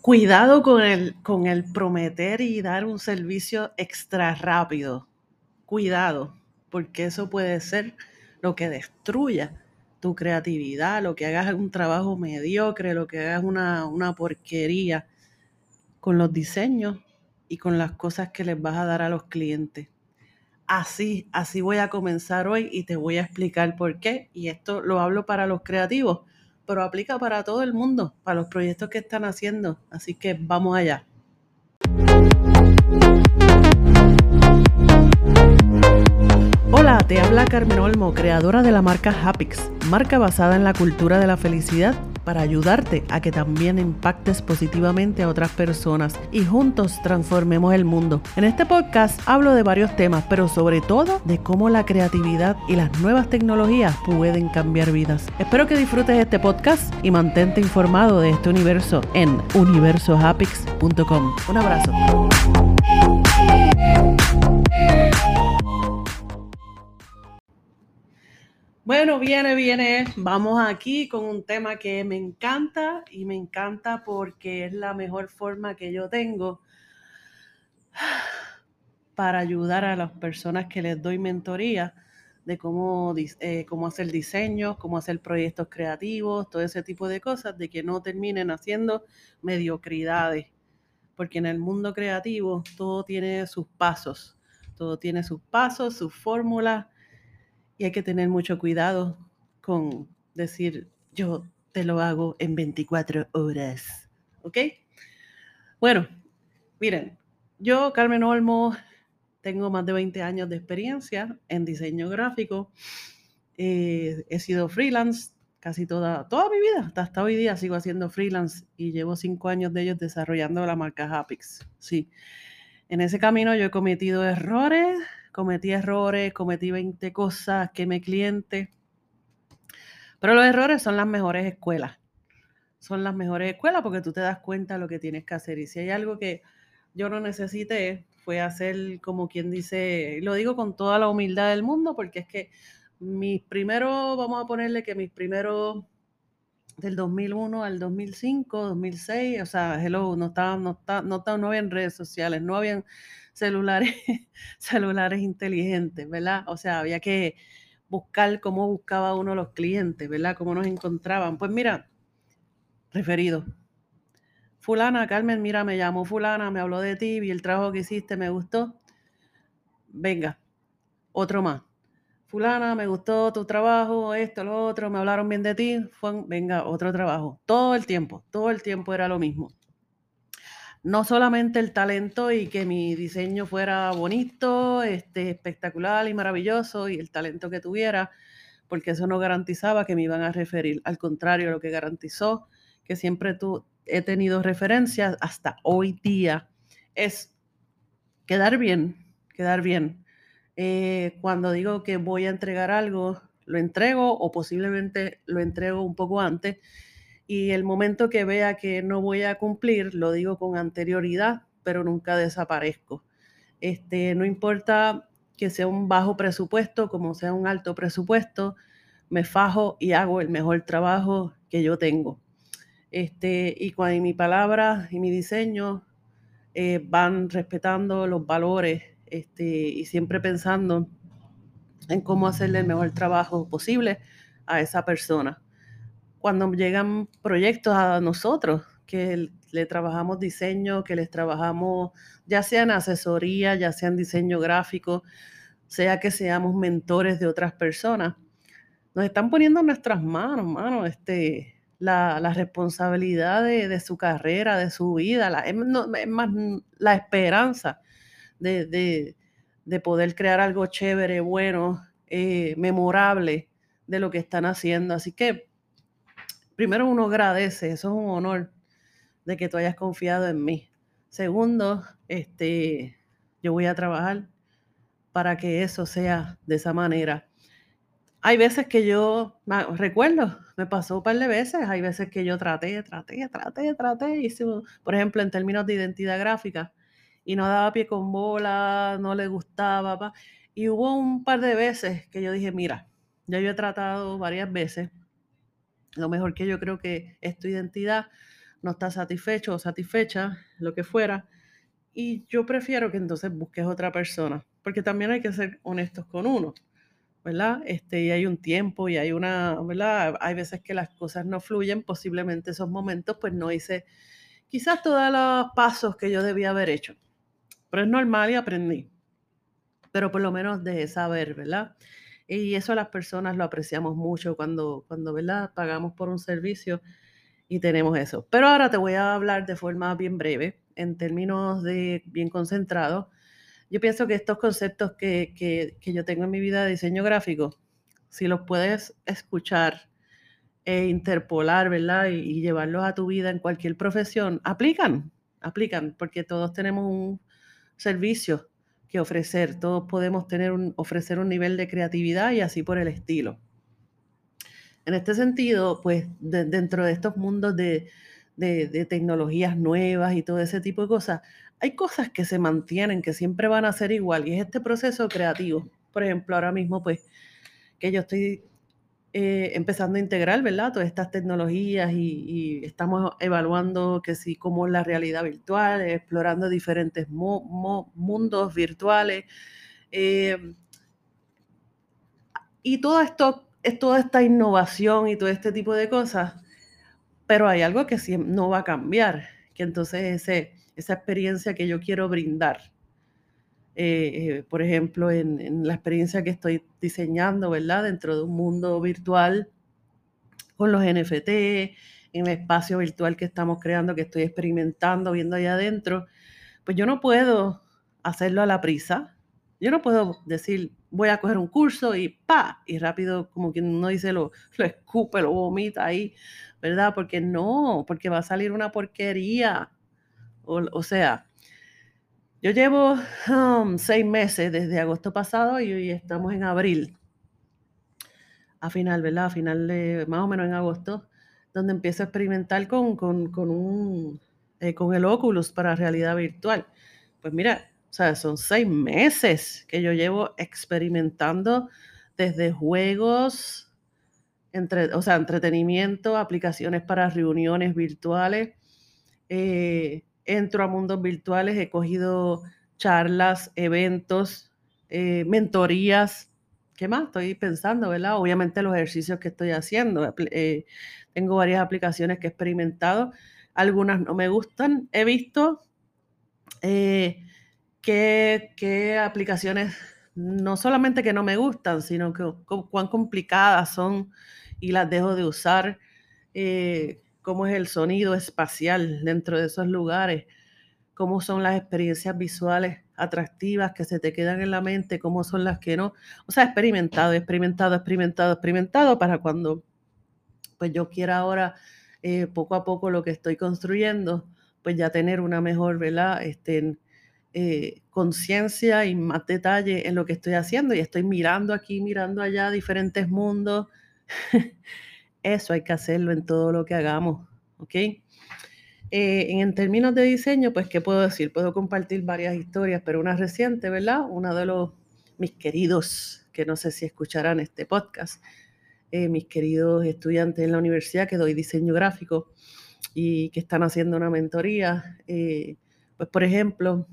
Cuidado con el, con el prometer y dar un servicio extra rápido. Cuidado, porque eso puede ser lo que destruya tu creatividad, lo que hagas un trabajo mediocre, lo que hagas una, una porquería con los diseños y con las cosas que les vas a dar a los clientes. Así, así voy a comenzar hoy y te voy a explicar por qué. Y esto lo hablo para los creativos, pero aplica para todo el mundo, para los proyectos que están haciendo. Así que vamos allá. Hola, te habla Carmen Olmo, creadora de la marca Hapix, marca basada en la cultura de la felicidad para ayudarte a que también impactes positivamente a otras personas y juntos transformemos el mundo. En este podcast hablo de varios temas, pero sobre todo de cómo la creatividad y las nuevas tecnologías pueden cambiar vidas. Espero que disfrutes este podcast y mantente informado de este universo en universohapix.com. Un abrazo. Bueno, viene, viene. Vamos aquí con un tema que me encanta y me encanta porque es la mejor forma que yo tengo para ayudar a las personas que les doy mentoría de cómo, eh, cómo hacer diseños, cómo hacer proyectos creativos, todo ese tipo de cosas, de que no terminen haciendo mediocridades. Porque en el mundo creativo todo tiene sus pasos, todo tiene sus pasos, sus fórmulas y hay que tener mucho cuidado con decir, yo te lo hago en 24 horas. ¿Ok? Bueno, miren, yo, Carmen Olmo, tengo más de 20 años de experiencia en diseño gráfico. Eh, he sido freelance casi toda, toda mi vida, hasta, hasta hoy día sigo haciendo freelance y llevo cinco años de ellos desarrollando la marca Hapix. Sí, en ese camino yo he cometido errores, cometí errores, cometí 20 cosas, quemé clientes. Pero los errores son las mejores escuelas. Son las mejores escuelas porque tú te das cuenta de lo que tienes que hacer. Y si hay algo que yo no necesité, fue hacer como quien dice, lo digo con toda la humildad del mundo, porque es que mis primeros, vamos a ponerle que mis primeros del 2001 al 2005, 2006, o sea, hello, no estaba, no estaba, no, estaba, no habían redes sociales, no habían celulares, celulares inteligentes, ¿verdad? O sea, había que buscar cómo buscaba uno los clientes, ¿verdad? Cómo nos encontraban. Pues mira, referido. Fulana, Carmen, mira, me llamó fulana, me habló de ti, vi el trabajo que hiciste, me gustó. Venga, otro más. Fulana, me gustó tu trabajo, esto, lo otro, me hablaron bien de ti, venga, otro trabajo. Todo el tiempo, todo el tiempo era lo mismo no solamente el talento y que mi diseño fuera bonito, este, espectacular y maravilloso y el talento que tuviera, porque eso no garantizaba que me iban a referir. Al contrario, lo que garantizó que siempre tú, he tenido referencias hasta hoy día es quedar bien, quedar bien. Eh, cuando digo que voy a entregar algo, lo entrego o posiblemente lo entrego un poco antes y el momento que vea que no voy a cumplir, lo digo con anterioridad, pero nunca desaparezco. Este, no importa que sea un bajo presupuesto, como sea un alto presupuesto, me fajo y hago el mejor trabajo que yo tengo. Este, y cuando mi palabra y mi diseño eh, van respetando los valores este, y siempre pensando en cómo hacerle el mejor trabajo posible a esa persona. Cuando llegan proyectos a nosotros, que le trabajamos diseño, que les trabajamos ya sea en asesoría, ya sea en diseño gráfico, sea que seamos mentores de otras personas, nos están poniendo en nuestras manos, mano, este, la, responsabilidad de, su carrera, de su vida, la, es, más la esperanza de, poder crear algo chévere, bueno, eh, memorable de lo que están haciendo. Así que primero uno agradece, eso es un honor de que tú hayas confiado en mí. Segundo, este, yo voy a trabajar para que eso sea de esa manera. Hay veces que yo, recuerdo, me pasó un par de veces, hay veces que yo traté, traté, traté, traté, hice, por ejemplo, en términos de identidad gráfica, y no daba pie con bola, no le gustaba, y hubo un par de veces que yo dije, mira, ya yo he tratado varias veces, lo mejor que yo creo que es tu identidad. no estás satisfecho o satisfecha, lo que fuera, y yo prefiero que entonces busques otra persona, porque también hay que ser honestos con uno, ¿verdad? Este, y hay un tiempo y hay una, ¿verdad? Hay veces que las cosas no fluyen, posiblemente esos momentos pues no hice quizás todos los pasos que yo debía haber hecho, pero es normal y aprendí, pero por lo menos de saber, ¿verdad? Y eso las personas lo apreciamos mucho cuando, cuando ¿verdad? Pagamos por un servicio y tenemos eso. Pero ahora te voy a hablar de forma bien breve, en términos de bien concentrado. Yo pienso que estos conceptos que, que, yo tengo en mi vida de diseño gráfico, si los puedes escuchar e interpolar, ¿verdad? Y, y, llevarlos a tu vida en cualquier profesión, aplican, aplican, porque todos tenemos un servicio que ofrecer, todos podemos tener un, ofrecer un nivel de creatividad y así por el estilo. En este sentido, pues dentro de estos mundos de, tecnologías nuevas y todo ese tipo de cosas, hay cosas que se mantienen, que siempre van a ser igual, y es este proceso creativo. Por ejemplo, ahora mismo, pues, que yo estoy eh, empezando a integrar, ¿verdad? Todas estas tecnologías y, estamos evaluando que sí, como la realidad virtual, explorando diferentes mundos virtuales. Eh, y todo esto es toda esta innovación y todo este tipo de cosas, pero hay algo que sí no va a cambiar, que entonces esa experiencia que yo quiero brindar, eh, eh, por ejemplo, en, la experiencia que estoy diseñando, ¿verdad? Dentro de un mundo virtual, con los NFT, en el espacio virtual que estamos creando, que estoy experimentando, viendo allá adentro, pues yo no puedo hacerlo a la prisa. Yo no puedo decir, voy a coger un curso y pa, y rápido, como quien no dice, lo, lo escupe, lo vomita ahí, ¿verdad? Porque no, porque va a salir una porquería. O, sea, yo llevo um, seis meses desde agosto pasado y hoy estamos en abril. A final, ¿verdad? A final de, más o menos en agosto, donde empiezo a experimentar con, con, con un, eh, con el Oculus para realidad virtual. Pues mira, o sea, son seis meses que yo llevo experimentando desde juegos, entre, o sea, entretenimiento, aplicaciones para reuniones virtuales. Eh, entro a mundos virtuales, he cogido charlas, eventos, eh, mentorías. ¿Qué más? Estoy pensando, ¿verdad? Obviamente los ejercicios que estoy haciendo. Eh, tengo varias aplicaciones que he experimentado. Algunas no me gustan. He visto qué, aplicaciones no solamente que no me gustan, sino que cuán complicadas son y las dejo de usar, eh, cómo es el sonido espacial dentro de esos lugares, cómo son las experiencias visuales atractivas que se te quedan en la mente, cómo son las que no. O sea, experimentado, experimentado, experimentado, experimentado para cuando pues yo quiera ahora eh, poco a poco lo que estoy construyendo, pues ya tener una mejor, ¿verdad? Este, eh, conciencia y más detalle en lo que estoy haciendo y estoy mirando aquí, mirando allá diferentes mundos. Eso hay que hacerlo en todo lo que hagamos, ¿ok? Eh, en términos de diseño, pues, ¿qué puedo decir? Puedo compartir varias historias, pero una reciente, ¿verdad? Uno de los, mis queridos, que no sé si escucharán este podcast, eh, mis queridos estudiantes en la universidad que doy diseño gráfico y que están haciendo una mentoría, pues, por ejemplo,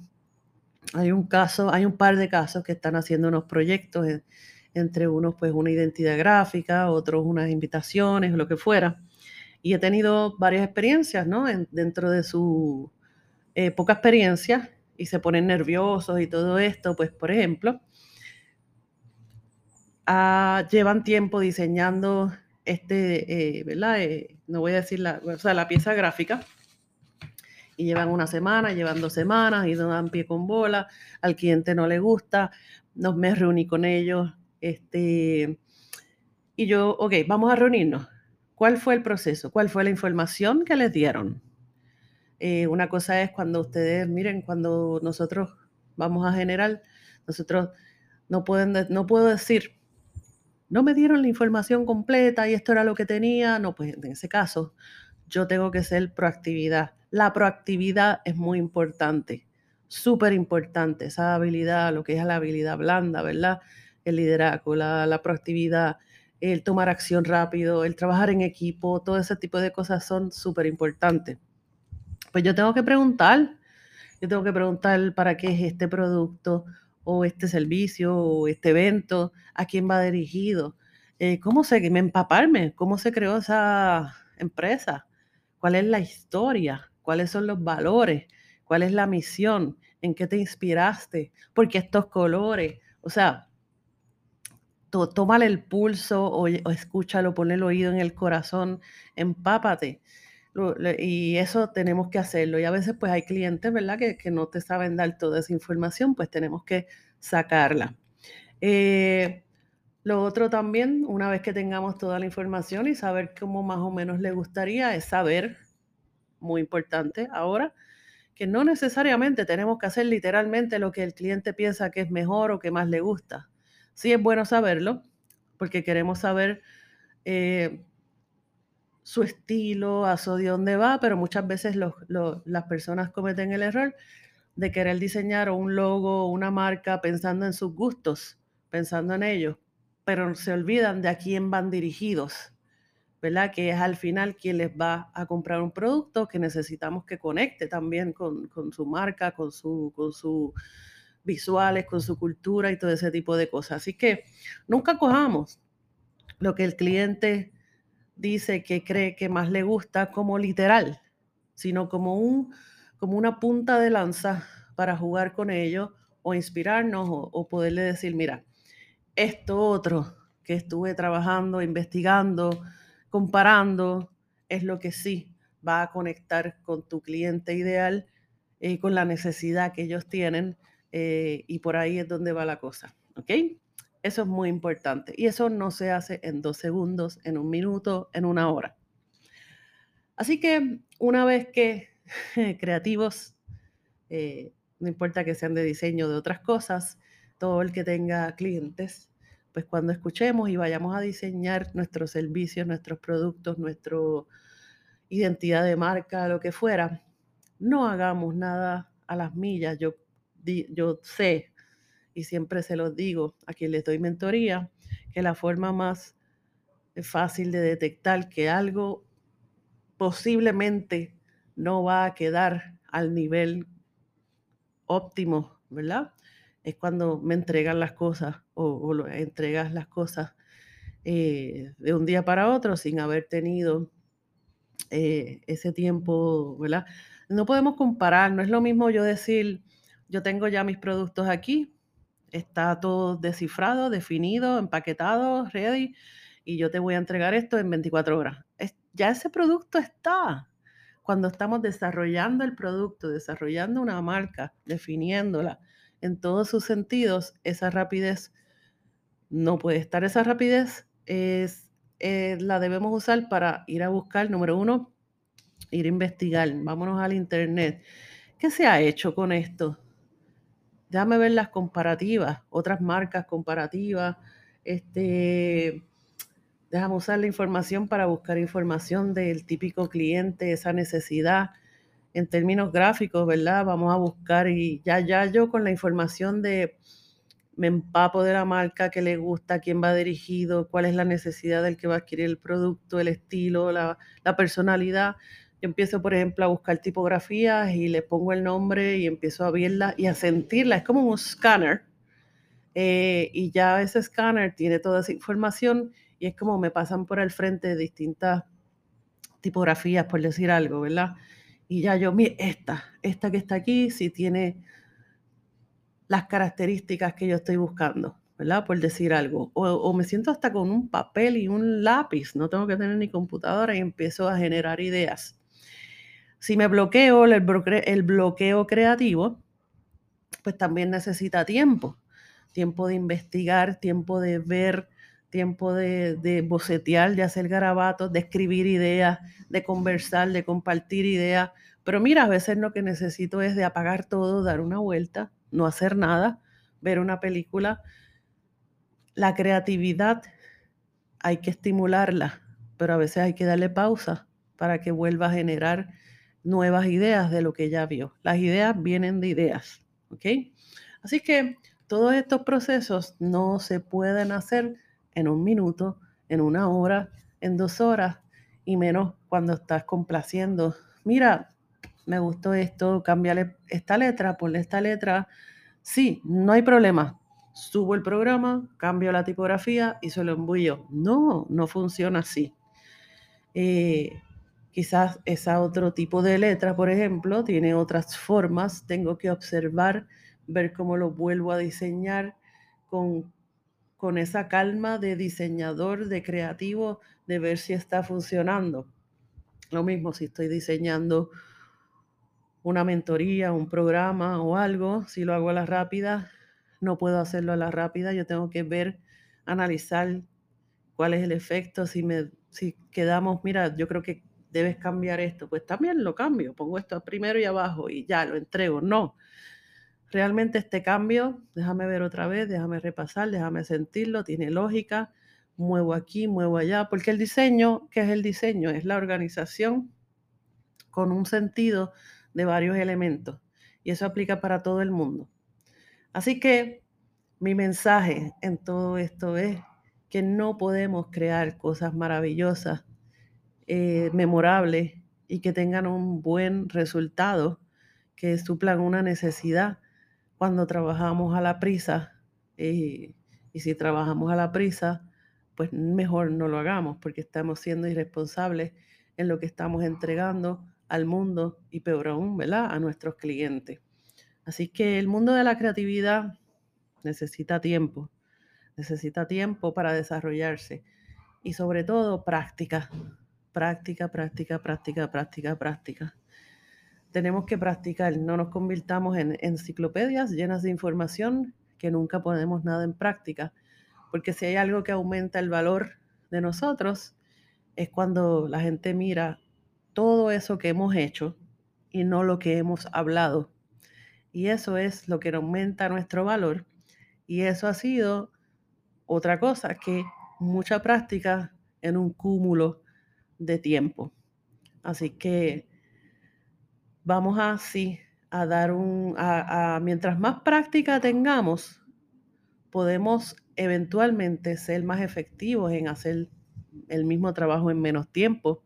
hay un caso, hay un par de casos que están haciendo unos proyectos, entre unos pues una identidad gráfica, otros unas invitaciones, lo que fuera. Y he tenido varias experiencias, ¿no? dentro de su eh, poca experiencia y se ponen nerviosos y todo esto, pues por ejemplo, ah, llevan tiempo diseñando este, eh, ¿verdad? Eh, no voy a decir la, o sea, la pieza gráfica y llevan una semana, llevan dos semanas y no dan pie con bola, al cliente no le gusta, nos me reuní con ellos, este, y yo, ok, vamos a reunirnos. ¿Cuál fue el proceso? ¿Cuál fue la información que les dieron? Eh, una cosa es cuando ustedes, miren, cuando nosotros vamos a generar, nosotros no, pueden, no puedo decir, no me dieron la información completa y esto era lo que tenía. No, pues en ese caso, yo tengo que ser proactividad. La proactividad es muy importante, súper importante, esa habilidad, lo que es la habilidad blanda, ¿verdad? El liderazgo, la, proactividad, el tomar acción rápido, el trabajar en equipo, todo ese tipo de cosas son súper importantes. pues yo tengo que preguntar, yo tengo que preguntar para qué es este producto o este servicio o este evento, a quién va dirigido, eh, cómo se, me empaparme, cómo se creó esa empresa, cuál es la historia, cuáles son los valores, cuál es la misión, en qué te inspiraste, por qué estos colores, o sea, tómale el pulso o, escúchalo, pon el oído en el corazón, empápate. Y eso tenemos que hacerlo. Y a veces pues hay clientes, ¿verdad? Que, no te saben dar toda esa información, pues tenemos que sacarla. Eh, lo otro también, una vez que tengamos toda la información y saber cómo más o menos le gustaría, es saber, muy importante ahora, que no necesariamente tenemos que hacer literalmente lo que el cliente piensa que es mejor o que más le gusta. Sí es bueno saberlo, porque queremos saber eh, su estilo, a su de dónde va, pero muchas veces las personas cometen el error de querer diseñar un logo, una marca pensando en sus gustos, pensando en ellos pero se olvidan de a quién van dirigidos, ¿verdad? Que es al final quien les va a comprar un producto que necesitamos que conecte también con, su marca, con sus con su visuales, con su cultura y todo ese tipo de cosas. Así que nunca cojamos lo que el cliente dice que cree que más le gusta como literal, sino como, un, como una punta de lanza para jugar con ellos o inspirarnos o, o poderle decir, mira, esto otro que estuve trabajando, investigando, comparando, es lo que sí va a conectar con tu cliente ideal y con la necesidad que ellos tienen eh, y por ahí es donde va la cosa, ¿ok? Eso es muy importante y eso no se hace en dos segundos, en un minuto, en una hora. Así que una vez que creativos, eh, no importa que sean de diseño de otras cosas, todo el que tenga clientes, pues cuando escuchemos y vayamos a diseñar nuestros servicios, nuestros productos, nuestra identidad de marca, lo que fuera, no hagamos nada a las millas. Yo, yo sé, y siempre se los digo a quien les doy mentoría, que la forma más fácil de detectar que algo posiblemente no va a quedar al nivel óptimo, ¿verdad? es cuando me entregan las cosas o, entregas las cosas eh, de un día para otro sin haber tenido eh, ese tiempo, ¿verdad? No podemos comparar, no es lo mismo yo decir, yo tengo ya mis productos aquí, está todo descifrado, definido, empaquetado, ready, y yo te voy a entregar esto en 24 horas. ya ese producto está. Cuando estamos desarrollando el producto, desarrollando una marca, definiéndola, en todos sus sentidos, esa rapidez no puede estar. Esa rapidez es, eh, la debemos usar para ir a buscar, número uno, ir a investigar. Vámonos al Internet. ¿Qué se ha hecho con esto? Déjame ver las comparativas, otras marcas comparativas. Este, déjame usar la información para buscar información del típico cliente, esa necesidad en términos gráficos, ¿verdad? Vamos a buscar y ya, ya yo con la información de me empapo de la marca, que le gusta, quién va dirigido, cuál es la necesidad del que va a adquirir el producto, el estilo, la, personalidad. Yo empiezo, por ejemplo, a buscar tipografías y le pongo el nombre y empiezo a verla y a sentirla. Es como un escáner. Eh, y ya ese escáner tiene toda esa información y es como me pasan por el frente distintas tipografías, por decir algo, ¿verdad? Y ya yo, mire, esta, esta que está aquí, si tiene las características que yo estoy buscando, ¿verdad? Por decir algo. O, me siento hasta con un papel y un lápiz, no tengo que tener ni computadora y empiezo a generar ideas. Si me bloqueo el, el bloqueo creativo, pues también necesita tiempo. Tiempo de investigar, tiempo de ver, tiempo de, de, bocetear, de hacer garabatos, de escribir ideas, de conversar, de compartir ideas. Pero mira, a veces lo que necesito es de apagar todo, dar una vuelta, no hacer nada, ver una película. La creatividad hay que estimularla, pero a veces hay que darle pausa para que vuelva a generar nuevas ideas de lo que ya vio. Las ideas vienen de ideas, ¿ok? Así que todos estos procesos no se pueden hacer en un minuto, en una hora, en dos horas, y menos cuando estás complaciendo. Mira, me gustó esto, cámbiale esta letra, ponle esta letra. Sí, no hay problema. Subo el programa, cambio la tipografía y se lo envío. No, no funciona así. Eh, quizás esa otro tipo de letra, por ejemplo, tiene otras formas. Tengo que observar, ver cómo lo vuelvo a diseñar con, esa calma de diseñador, de creativo, de ver si está funcionando. Lo mismo si estoy diseñando una mentoría, un programa o algo, si lo hago a la rápida, no puedo hacerlo a la rápida, yo tengo que ver, analizar cuál es el efecto, si me si quedamos, mira, yo creo que debes cambiar esto, pues también lo cambio, pongo esto primero y abajo y ya lo entrego. No. Realmente este cambio, déjame ver otra vez, déjame repasar, déjame sentirlo, tiene lógica, muevo aquí, muevo allá, porque el diseño, ¿qué es el diseño? Es la organización con un sentido de varios elementos y eso aplica para todo el mundo. Así que mi mensaje en todo esto es que no podemos crear cosas maravillosas, eh, memorables y que tengan un buen resultado, que suplan una necesidad cuando trabajamos a la prisa. Eh, y si trabajamos a la prisa, pues mejor no lo hagamos porque estamos siendo irresponsables en lo que estamos entregando al mundo y peor aún, ¿verdad? A nuestros clientes. Así que el mundo de la creatividad necesita tiempo, necesita tiempo para desarrollarse y sobre todo práctica, práctica, práctica, práctica, práctica, práctica. Tenemos que practicar, no nos convirtamos en enciclopedias llenas de información que nunca ponemos nada en práctica, porque si hay algo que aumenta el valor de nosotros, es cuando la gente mira todo eso que hemos hecho y no lo que hemos hablado. Y eso es lo que aumenta nuestro valor. Y eso ha sido otra cosa que mucha práctica en un cúmulo de tiempo. Así que vamos así a dar un, a, mientras más práctica tengamos, podemos eventualmente ser más efectivos en hacer el mismo trabajo en menos tiempo.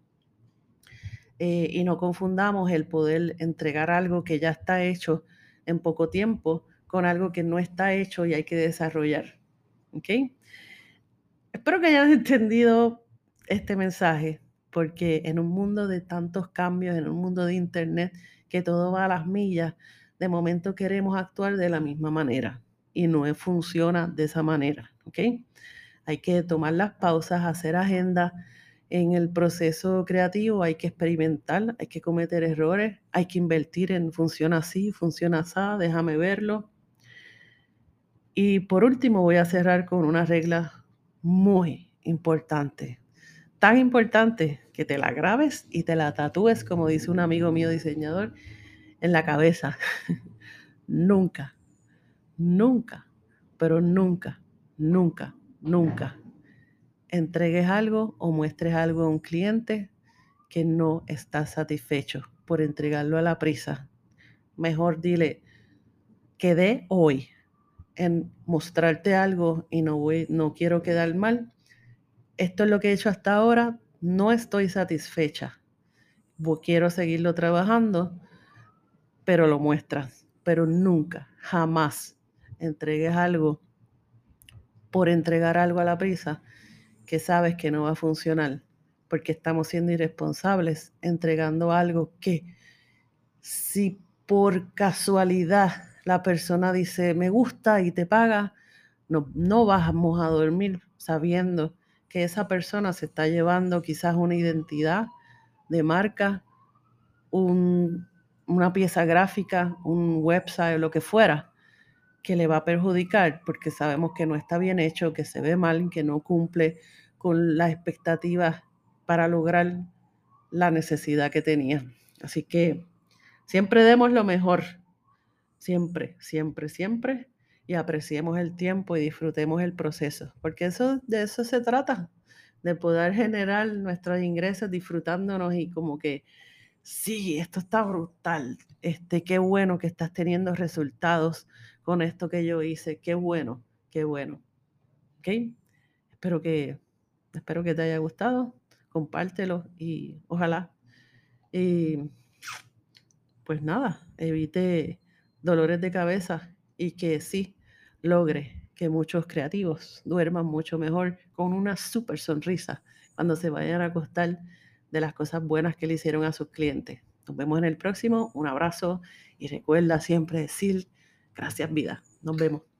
Eh, y no confundamos el poder entregar algo que ya está hecho en poco tiempo con algo que no está hecho y hay que desarrollar. ¿Ok? Espero que hayan entendido este mensaje, porque en un mundo de tantos cambios, en un mundo de Internet, que todo va a las millas, de momento queremos actuar de la misma manera y no funciona de esa manera. ¿Ok? Hay que tomar las pausas, hacer agenda. En el proceso creativo hay que experimentar, hay que cometer errores, hay que invertir en funciona así, funciona así, déjame verlo. Y por último voy a cerrar con una regla muy importante. Tan importante que te la grabes y te la tatúes, como dice un amigo mío diseñador, en la cabeza. nunca, nunca, pero nunca, nunca, nunca entregues algo o muestres algo a un cliente que no está satisfecho por entregarlo a la prisa. Mejor dile, quedé hoy en mostrarte algo y no, voy, no quiero quedar mal. Esto es lo que he hecho hasta ahora, no estoy satisfecha. Quiero seguirlo trabajando, pero lo muestras. Pero nunca, jamás entregues algo por entregar algo a la prisa que sabes que no va a funcionar, porque estamos siendo irresponsables entregando algo que si por casualidad la persona dice me gusta y te paga, no, no vamos a dormir sabiendo que esa persona se está llevando quizás una identidad de marca, una pieza gráfica, un website lo que fuera, que le va a perjudicar porque sabemos que no está bien hecho, que se ve mal, que no cumple con las expectativas para lograr la necesidad que tenía. Así que siempre demos lo mejor Siempre, siempre, siempre. Y apreciemos el tiempo y disfrutemos el proceso. Porque eso, de eso se trata, de poder generar nuestros ingresos disfrutándonos y como que, sí, esto está brutal. Este, qué bueno que estás teniendo resultados con esto que yo hice. Qué bueno, qué bueno. ¿Ok? Espero que, espero que te haya gustado. Compártelo y ojalá. Y pues nada, evite dolores de cabeza y que sí logre que muchos creativos duerman mucho mejor con una súper sonrisa cuando se vayan a acostar de las cosas buenas que le hicieron a sus clientes. Nos vemos en el próximo, un abrazo y recuerda siempre decir gracias vida. Nos vemos.